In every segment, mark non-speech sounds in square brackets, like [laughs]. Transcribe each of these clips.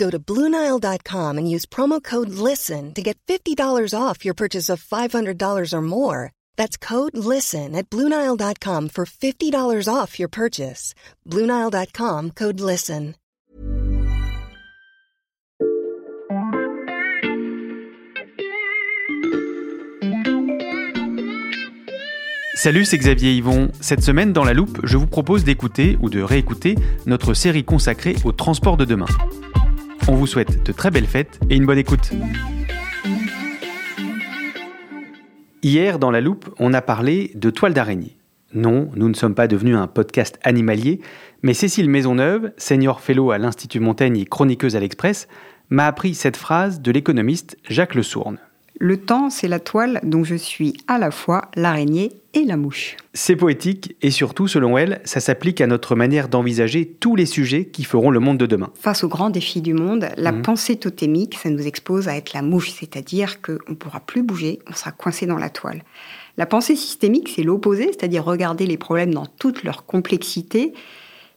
Go to Bluenile.com and use promo code LISTEN to get $50 off your purchase of $500 or more. That's code LISTEN at Bluenile.com for $50 off your purchase. Bluenile.com code LISTEN. Salut, c'est Xavier Yvon. Cette semaine, dans la loupe, je vous propose d'écouter ou de réécouter notre série consacrée au transport de demain. On vous souhaite de très belles fêtes et une bonne écoute. Hier, dans la loupe, on a parlé de toile d'araignée. Non, nous ne sommes pas devenus un podcast animalier, mais Cécile Maisonneuve, senior fellow à l'Institut Montaigne et chroniqueuse à l'Express, m'a appris cette phrase de l'économiste Jacques Le Sourne. Le temps, c'est la toile dont je suis à la fois l'araignée et la mouche. C'est poétique et surtout, selon elle, ça s'applique à notre manière d'envisager tous les sujets qui feront le monde de demain. Face aux grands défis du monde, la Mhm. pensée totémique, ça nous expose à être la mouche, c'est-à-dire qu'on ne pourra plus bouger, on sera coincé dans la toile. La pensée systémique, c'est l'opposé, c'est-à-dire regarder les problèmes dans toute leur complexité.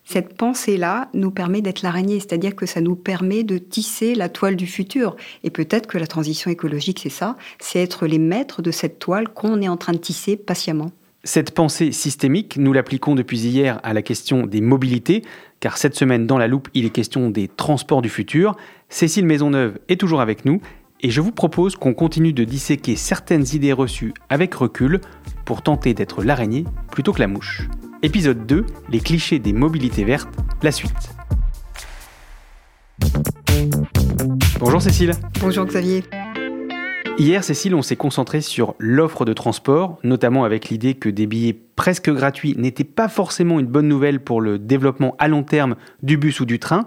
Cette pensée-là nous permet d'être l'araignée, c'est-à-dire que ça nous permet de tisser la toile du futur. Et peut-être que la transition écologique, c'est ça, c'est être les maîtres de cette toile qu'on est en train de tisser patiemment. Cette pensée systémique, nous l'appliquons depuis hier à la question des mobilités, car cette semaine dans la loupe, il est question des transports du futur. Cécile Maisonneuve est toujours avec nous, et je vous propose qu'on continue de disséquer certaines idées reçues avec recul pour tenter d'être l'araignée plutôt que la mouche. Épisode 2, les clichés des mobilités vertes, la suite. Bonjour Cécile. Bonjour Xavier. Hier, Cécile, on s'est concentré sur l'offre de transport, notamment avec l'idée que des billets presque gratuits n'étaient pas forcément une bonne nouvelle pour le développement à long terme du bus ou du train.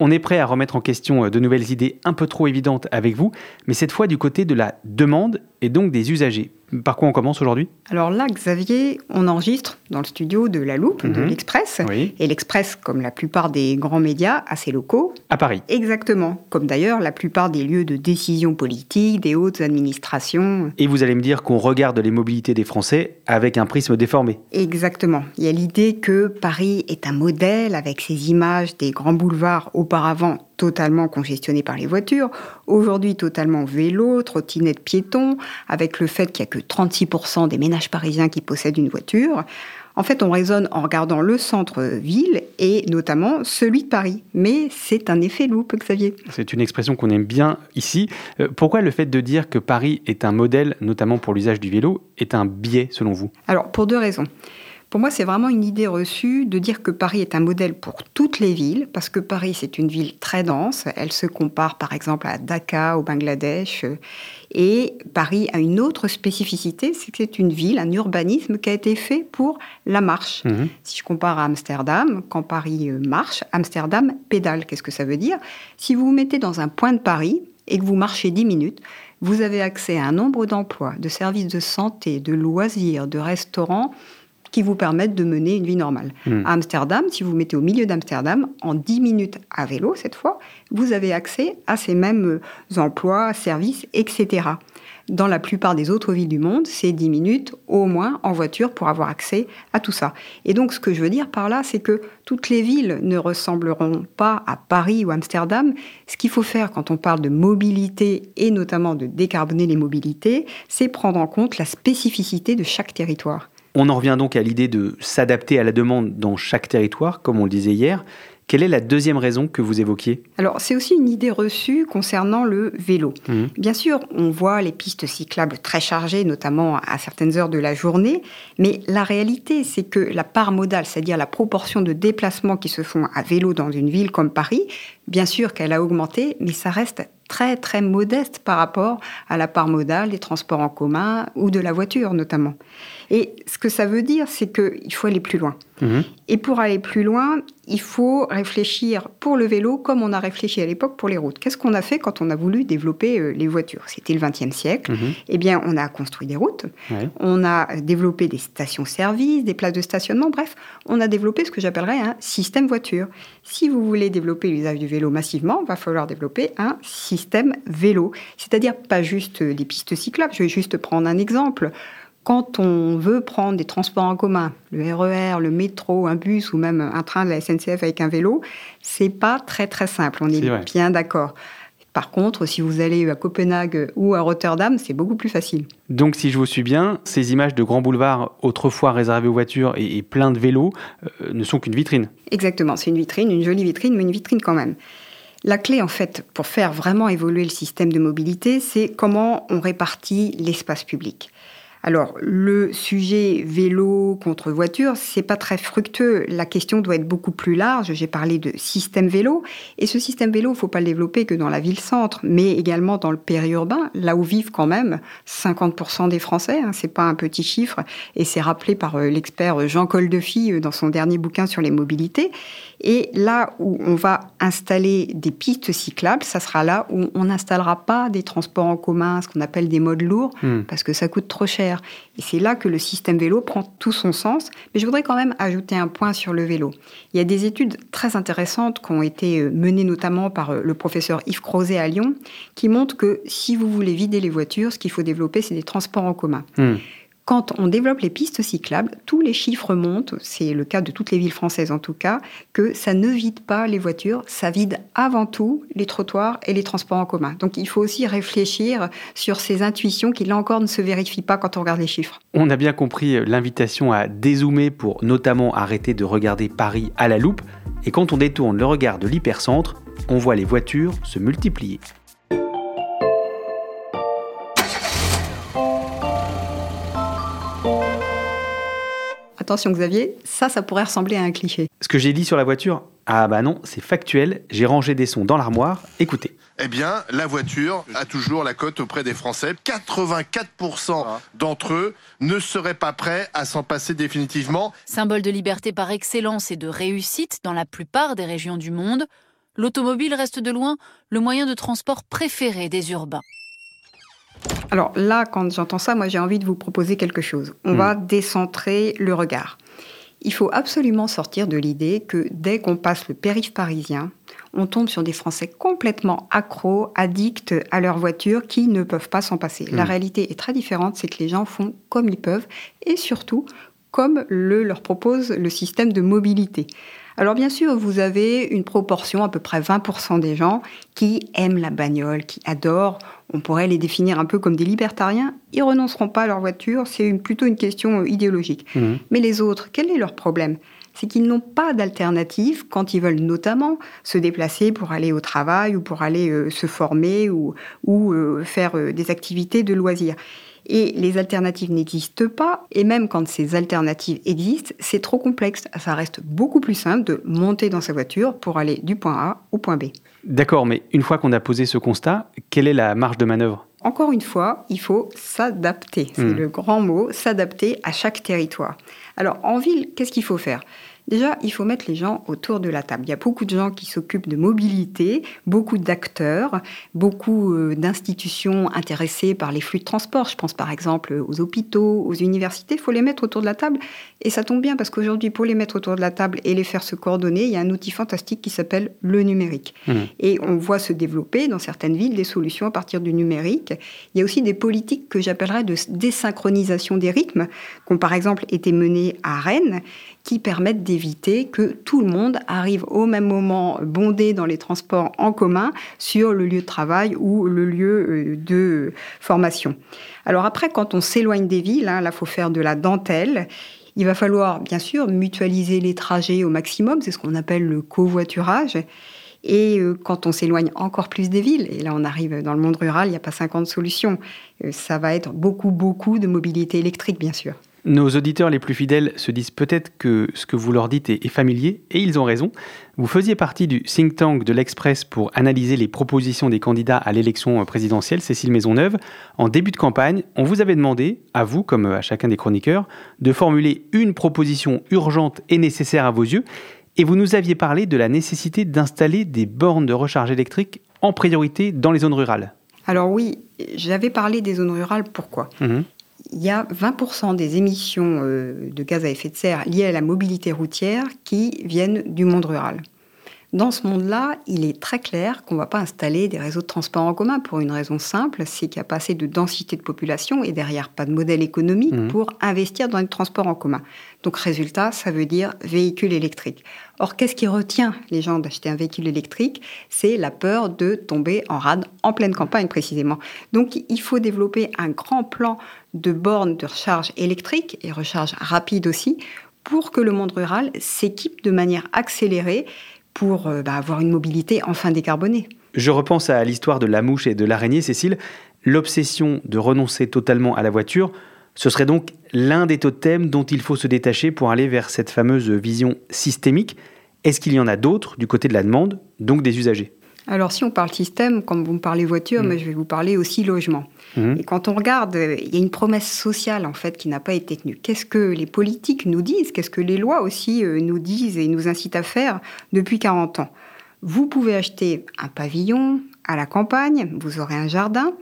On est prêt à remettre en question de nouvelles idées un peu trop évidentes avec vous, mais cette fois du côté de la demande et donc des usagers. Par quoi on commence aujourd'hui? Alors là, Xavier, on enregistre dans le studio de La Loupe, de Mhm. l'Express. Oui. Et l'Express, comme la plupart des grands médias, a ses locaux. À Paris. Exactement. Comme d'ailleurs la plupart des lieux de décision politique, des hautes administrations. Et vous allez me dire qu'on regarde les mobilités des Français avec un prisme déformé. Exactement. Il y a l'idée que Paris est un modèle avec ces images des grands boulevards auparavant totalement congestionnés par les voitures, aujourd'hui totalement vélo, trottinette piéton, avec le fait qu'il n'y a que 36% des ménages parisiens qui possèdent une voiture. En fait, on raisonne en regardant le centre-ville et notamment celui de Paris. Mais c'est un effet loupe, Xavier. C'est une expression qu'on aime bien ici. Euh, pourquoi le fait de dire que Paris est un modèle, notamment pour l'usage du vélo, est un biais selon vous? Alors, pour deux raisons. Pour moi, c'est vraiment une idée reçue de dire que Paris est un modèle pour toutes les villes, parce que Paris, c'est une ville très dense. Elle se compare, par exemple, à Dhaka, au Bangladesh. euh, Et Paris a une autre spécificité, c'est que c'est une ville, un urbanisme qui a été fait pour la marche. Mhm. Si je compare à Amsterdam, quand Paris euh, marche, Amsterdam pédale. Qu'est-ce que ça veut dire? Si vous vous mettez dans un point de Paris et que vous marchez 10 minutes, vous avez accès à un nombre d'emplois, de services de santé, de loisirs, de restaurants qui vous permettent de mener une vie normale. Hmm. À Amsterdam, si vous vous mettez au milieu d'Amsterdam, en 10 minutes à vélo cette fois, vous avez accès à ces mêmes euh, emplois, services, etc. Dans la plupart des autres villes du monde, c'est 10 minutes au moins en voiture pour avoir accès à tout ça. Et donc ce que je veux dire par là, c'est que toutes les villes ne ressembleront pas à Paris ou Amsterdam. Ce qu'il faut faire quand on parle de mobilité et notamment de décarboner les mobilités, c'est prendre en compte la spécificité de chaque territoire. On en revient donc à l'idée de s'adapter à la demande dans chaque territoire, comme on le disait hier. Quelle est la deuxième raison que vous évoquiez? Alors, c'est aussi une idée reçue concernant le vélo. Mhm. Bien sûr, on voit les pistes cyclables très chargées, notamment à certaines heures de la journée, mais la réalité, c'est que la part modale, c'est-à-dire la proportion de déplacements qui se font à vélo dans une ville comme Paris, bien sûr qu'elle a augmenté, mais ça reste très très modeste par rapport à la part modale des transports en commun ou de la voiture notamment. Et ce que ça veut dire, c'est qu'il faut aller plus loin. Mhm. Et pour aller plus loin, il faut réfléchir pour le vélo comme on a réfléchi à l'époque pour les routes. Qu'est-ce qu'on a fait quand on a voulu développer euh, les voitures? C'était le XXe siècle. Mhm. Eh bien, on a construit des routes, Ouais. on a développé des stations-service, des places de stationnement, bref, on a développé ce que j'appellerais un système voiture. Si vous voulez développer l'usage du vélo massivement, il va falloir développer un système vélo, c'est-à-dire pas juste des pistes cyclables. Je vais juste prendre un exemple. Quand on veut prendre des transports en commun, le RER, le métro, un bus ou même un train de la SNCF avec un vélo, c'est pas très très simple. On est, bien d'accord. Par contre, si vous allez à Copenhague ou à Rotterdam, c'est beaucoup plus facile. Donc, si je vous suis bien, ces images de grands boulevards autrefois réservés aux voitures et, et pleins de vélos euh, ne sont qu'une vitrine. Exactement, c'est une vitrine, une jolie vitrine, mais une vitrine quand même. La clé, en fait, pour faire vraiment évoluer le système de mobilité, c'est comment on répartit l'espace public. Alors, le sujet vélo contre voiture, c'est pas très fructueux. La question doit être beaucoup plus large. J'ai parlé de système vélo. Et ce système vélo, il faut pas le développer que dans la ville-centre, mais également dans le périurbain, là où vivent quand même 50% des Français. Hein, c'est pas un petit chiffre. Et c'est rappelé par euh, l'expert Jean Coldefy euh, dans son dernier bouquin sur les mobilités. Et là où on va installer des pistes cyclables, ça sera là où on n'installera pas des transports en commun, ce qu'on appelle des modes lourds, Hmm. parce que ça coûte trop cher. Et c'est là que le système vélo prend tout son sens. Mais je voudrais quand même ajouter un point sur le vélo. Il y a des études très intéressantes qui ont été euh, menées notamment par euh, le professeur Yves Crozet à Lyon, qui montrent que si vous voulez vider les voitures, ce qu'il faut développer, c'est des transports en commun. Hmm. Quand on développe les pistes cyclables, tous les chiffres montent, c'est le cas de toutes les villes françaises en tout cas, que ça ne vide pas les voitures, ça vide avant tout les trottoirs et les transports en commun. Donc il faut aussi réfléchir sur ces intuitions qui là encore ne se vérifient pas quand on regarde les chiffres. On a bien compris euh, l'invitation à dézoomer pour notamment arrêter de regarder Paris à la loupe. Et quand on détourne le regard de l'hypercentre, on voit les voitures se multiplier. Attention Xavier, ça, ça pourrait ressembler à un cliché. Ce que j'ai dit sur la voiture, ah bah non, c'est factuel. J'ai rangé des sons dans l'armoire. Écoutez. Eh bien, la voiture a toujours la cote auprès des Français. 84% d'entre eux ne seraient pas prêts à s'en passer définitivement. Symbole de liberté par excellence et de réussite dans la plupart des régions du monde, l'automobile reste de loin le moyen de transport préféré des urbains. Alors là, quand j'entends ça, moi j'ai envie de vous proposer quelque chose. On Hmm. va décentrer le regard. Il faut absolument sortir de l'idée que dès qu'on passe le périph' parisien, on tombe sur des Français complètement accros, addicts à leur voiture, qui ne peuvent pas s'en passer. La Hmm. réalité est très différente, c'est que les gens font comme ils peuvent, et surtout comme le leur propose le système de mobilité. Alors bien sûr, vous avez une proportion, à peu près 20% des gens, qui aiment la bagnole, qui adorent. On pourrait les définir un peu comme des libertariens. Ils renonceront pas à leur voiture, c'est plutôt une question euh, idéologique. Mhm. Mais les autres, quel est leur problème? C'est qu'ils n'ont pas d'alternative quand ils veulent notamment se déplacer pour aller au travail ou pour aller euh, se former ou, ou euh, faire euh, des activités de loisirs. Et les alternatives n'existent pas, et même quand ces alternatives existent, c'est trop complexe. Ça reste beaucoup plus simple de monter dans sa voiture pour aller du point A au point B. D'accord, mais une fois qu'on a posé ce constat, quelle est la marge de manœuvre? Encore une fois, il faut s'adapter. C'est Hmm. le grand mot, s'adapter à chaque territoire. Alors, en ville, qu'est-ce qu'il faut faire? Déjà, il faut mettre les gens autour de la table. Il y a beaucoup de gens qui s'occupent de mobilité, beaucoup d'acteurs, beaucoup euh, d'institutions intéressées par les flux de transport. Je pense par exemple aux hôpitaux, aux universités. Il faut les mettre autour de la table. Et ça tombe bien parce qu'aujourd'hui, pour les mettre autour de la table et les faire se coordonner, il y a un outil fantastique qui s'appelle le numérique. Mhm. Et on voit se développer dans certaines villes des solutions à partir du numérique. Il y a aussi des politiques que j'appellerais de désynchronisation des rythmes, qui ont par exemple été menées à Rennes, qui permettent d'éviter que tout le monde arrive au même moment bondé dans les transports en commun sur le lieu de travail ou le lieu euh, de formation. Alors après, quand on s'éloigne des villes, hein, là, faut faire de la dentelle. Il va falloir, bien sûr, mutualiser les trajets au maximum, c'est ce qu'on appelle le covoiturage. Et euh, quand on s'éloigne encore plus des villes, et là on arrive dans le monde rural, il n'y a pas 50 solutions, euh, ça va être beaucoup, beaucoup de mobilité électrique, bien sûr. Nos auditeurs les plus fidèles se disent peut-être que ce que vous leur dites est, familier, et ils ont raison. Vous faisiez partie du think tank de l'Express pour analyser les propositions des candidats à l'élection présidentielle, Cécile Maisonneuve. En début de campagne, on vous avait demandé, à vous comme à chacun des chroniqueurs, de formuler une proposition urgente et nécessaire à vos yeux, et vous nous aviez parlé de la nécessité d'installer des bornes de recharge électrique en priorité dans les zones rurales. Alors oui, j'avais parlé des zones rurales, pourquoi? Mhm il y a 20% des émissions euh, de gaz à effet de serre liées à la mobilité routière qui viennent du monde rural. Dans ce monde-là, il est très clair qu'on ne va pas installer des réseaux de transport en commun pour une raison simple, c'est qu'il n'y a pas assez de densité de population et derrière pas de modèle économique mmh. pour investir dans les transports en commun. Donc résultat, ça veut dire véhicule électrique. Or, qu'est-ce qui retient les gens d'acheter un véhicule électrique? C'est la peur de tomber en rade en pleine campagne précisément. Donc il faut développer un grand plan de bornes de recharge électrique et recharge rapide aussi pour que le monde rural s'équipe de manière accélérée pour euh, bah, avoir une mobilité enfin décarbonée. Je repense à l'histoire de la mouche et de l'araignée, Cécile. L'obsession de renoncer totalement à la voiture, ce serait donc l'un des totems dont il faut se détacher pour aller vers cette fameuse vision systémique. Est-ce qu'il y en a d'autres du côté de la demande, donc des usagers? Alors, si on parle système, comme vous me parlez voiture, mm. mais je vais vous parler aussi logement. Mm. Et quand on regarde, il y a une promesse sociale, en fait, qui n'a pas été tenue. Qu'est-ce que les politiques nous disent? Qu'est-ce que les lois aussi euh, nous disent et nous incitent à faire depuis 40 ans? Vous pouvez acheter un pavillon à la campagne, vous aurez un jardin,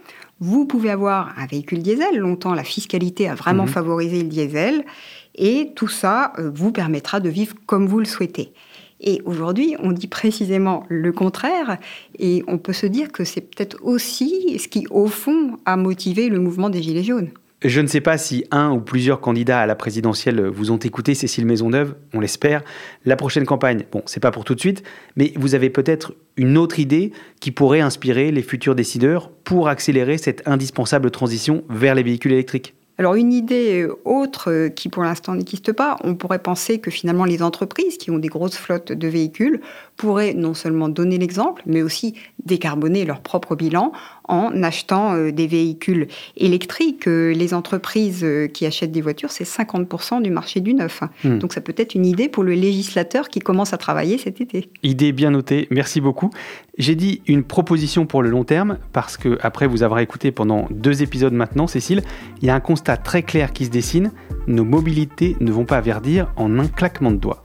vous pouvez avoir un véhicule diesel. Longtemps, la fiscalité a vraiment mm-hmm. favorisé le diesel. Et tout ça euh, vous permettra de vivre comme vous le souhaitez. Et aujourd'hui, on dit précisément le contraire, et on peut se dire que c'est peut-être aussi ce qui, au fond, a motivé le mouvement des Gilets jaunes. Je ne sais pas si un ou plusieurs candidats à la présidentielle vous ont écouté, Cécile Maisonneuve, on l'espère. La prochaine campagne, bon, c'est pas pour tout de suite, mais vous avez peut-être une autre idée qui pourrait inspirer les futurs décideurs pour accélérer cette indispensable transition vers les véhicules électriques. Alors une idée euh, autre euh, qui pour l'instant n'existe pas, on pourrait penser que finalement les entreprises qui ont des grosses flottes de véhicules pourraient non seulement donner l'exemple, mais aussi décarboner leur propre bilan en achetant euh, des véhicules électriques. Les entreprises qui achètent des voitures, c'est 50% du marché du neuf. Hmm. Donc ça peut être une idée pour le législateur qui commence à travailler cet été. Idée bien notée, merci beaucoup. J'ai dit une proposition pour le long terme parce que après vous avoir écouté pendant deux épisodes maintenant, Cécile, il y a un constat très clair qui se dessine. Nos mobilités ne vont pas verdir en un claquement de doigts.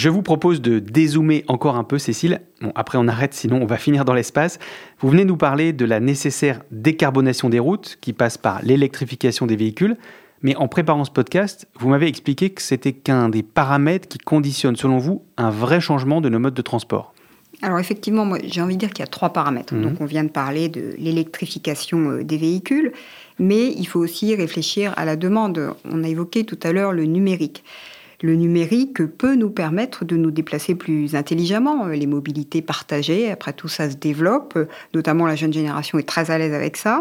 Je vous propose de dézoomer encore un peu, Cécile. Bon, après on arrête, sinon on va finir dans l'espace. Vous venez nous parler de la nécessaire décarbonation des routes, qui passe par l'électrification des véhicules. Mais en préparant ce podcast, vous m'avez expliqué que c'était qu'un des paramètres qui conditionne, selon vous, un vrai changement de nos modes de transport. Alors effectivement, moi j'ai envie de dire qu'il y a trois paramètres. Mhm. Donc on vient de parler de l'électrification euh, des véhicules, mais il faut aussi réfléchir à la demande. On a évoqué tout à l'heure le numérique. Le numérique peut nous permettre de nous déplacer plus intelligemment. Les mobilités partagées, après tout ça se développe, notamment la jeune génération est très à l'aise avec ça.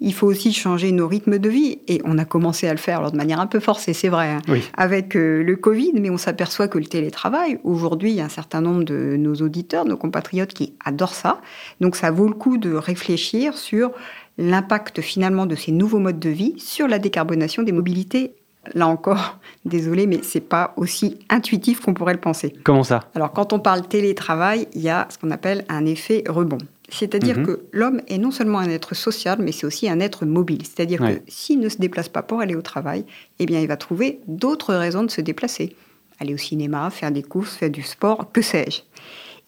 Il faut aussi changer nos rythmes de vie et on a commencé à le faire alors de manière un peu forcée, c'est vrai, hein, avec euh, le Covid, mais on s'aperçoit que le télétravail, aujourd'hui, il y a un certain nombre de nos auditeurs, nos compatriotes qui adorent ça. Donc ça vaut le coup de réfléchir sur l'impact finalement de ces nouveaux modes de vie sur la décarbonation des mobilités Là encore, [laughs] désolé, mais c'est pas aussi intuitif qu'on pourrait le penser. Comment ça? Alors, quand on parle télétravail, il y a ce qu'on appelle un effet rebond. C'est-à-dire mhm. que l'homme est non seulement un être social, mais c'est aussi un être mobile. C'est-à-dire que s'il ne se déplace pas pour aller au travail, eh bien, il va trouver d'autres raisons de se déplacer. Aller au cinéma, faire des courses, faire du sport, que sais-je.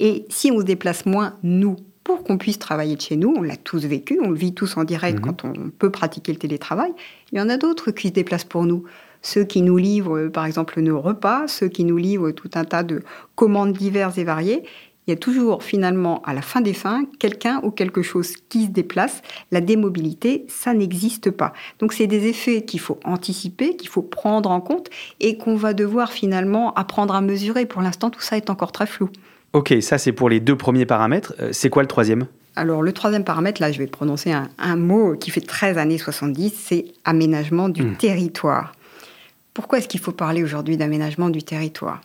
Et si on se déplace moins, nous, pour qu'on puisse travailler de chez nous, on l'a tous vécu, on le vit tous en direct mhm. quand on peut pratiquer le télétravail, il y en a d'autres qui se déplacent pour nous. Ceux qui nous livrent, par exemple, nos repas, ceux qui nous livrent tout un tas de commandes diverses et variées il y a toujours finalement, à la fin des fins, quelqu'un ou quelque chose qui se déplace. La démobilité, ça n'existe pas. Donc c'est des effets qu'il faut anticiper, qu'il faut prendre en compte et qu'on va devoir finalement apprendre à mesurer. Pour l'instant, tout ça est encore très flou. Ok, ça c'est pour les deux premiers paramètres. Euh, c'est quoi le troisième? Alors, le troisième paramètre, là, je vais prononcer un, mot qui fait 13 années 70, c'est aménagement du hmm. territoire. Pourquoi est-ce qu'il faut parler aujourd'hui d'aménagement du territoire?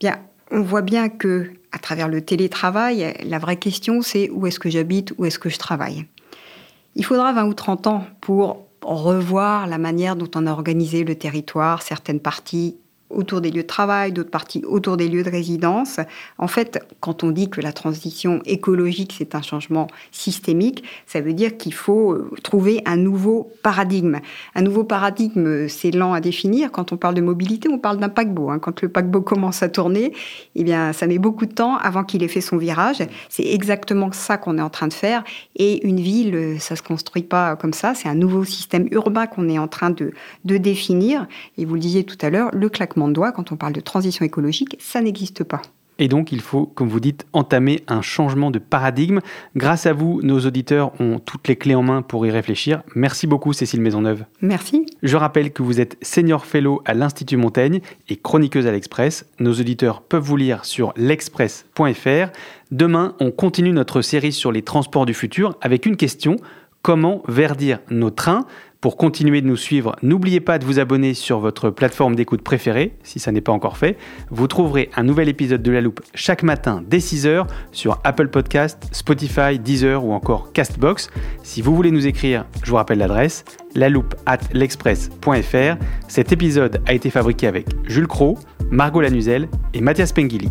Bien, on voit bien que à travers le télétravail, la vraie question c'est où est-ce que j'habite, où est-ce que je travaille? Il faudra 20 ou 30 ans pour revoir la manière dont on a organisé le territoire, certaines parties autour des lieux de travail, d'autres parties autour des lieux de résidence. En fait, quand on dit que la transition écologique, c'est un changement systémique, ça veut dire qu'il faut euh, trouver un nouveau paradigme. Un nouveau paradigme, c'est lent à définir. Quand on parle de mobilité, on parle d'un paquebot. Hein. Quand le paquebot [laughs] commence à tourner, eh bien, ça met beaucoup de temps avant qu'il ait fait son virage. C'est exactement ça qu'on est en train de faire. Et une ville, ça se construit pas comme ça. C'est un nouveau système urbain qu'on est en train de, de définir. Et vous le disiez tout à l'heure, le claquement de doigts, quand on parle de transition écologique, ça n'existe pas. Et donc, il faut, comme vous dites, entamer un changement de paradigme. Grâce à vous, nos auditeurs ont toutes les clés en main pour y réfléchir. Merci beaucoup, Cécile Maisonneuve. Merci. Je rappelle que vous êtes senior fellow à l'Institut Montaigne et chroniqueuse à l'Express. Nos auditeurs peuvent vous lire sur l'express.fr. Demain, on continue notre série sur les transports du futur avec une question comment verdir nos trains? Pour continuer de nous suivre, n'oubliez pas de vous abonner sur votre plateforme d'écoute préférée, si ça n'est pas encore fait. Vous trouverez un nouvel épisode de La Loupe chaque matin dès 6h sur Apple Podcast, Spotify, Deezer ou encore Castbox. Si vous voulez nous écrire, je vous rappelle l'adresse, loupe at l'express.fr. Cet épisode a été fabriqué avec Jules Cro, Margot Lanuzel et Mathias Pengili.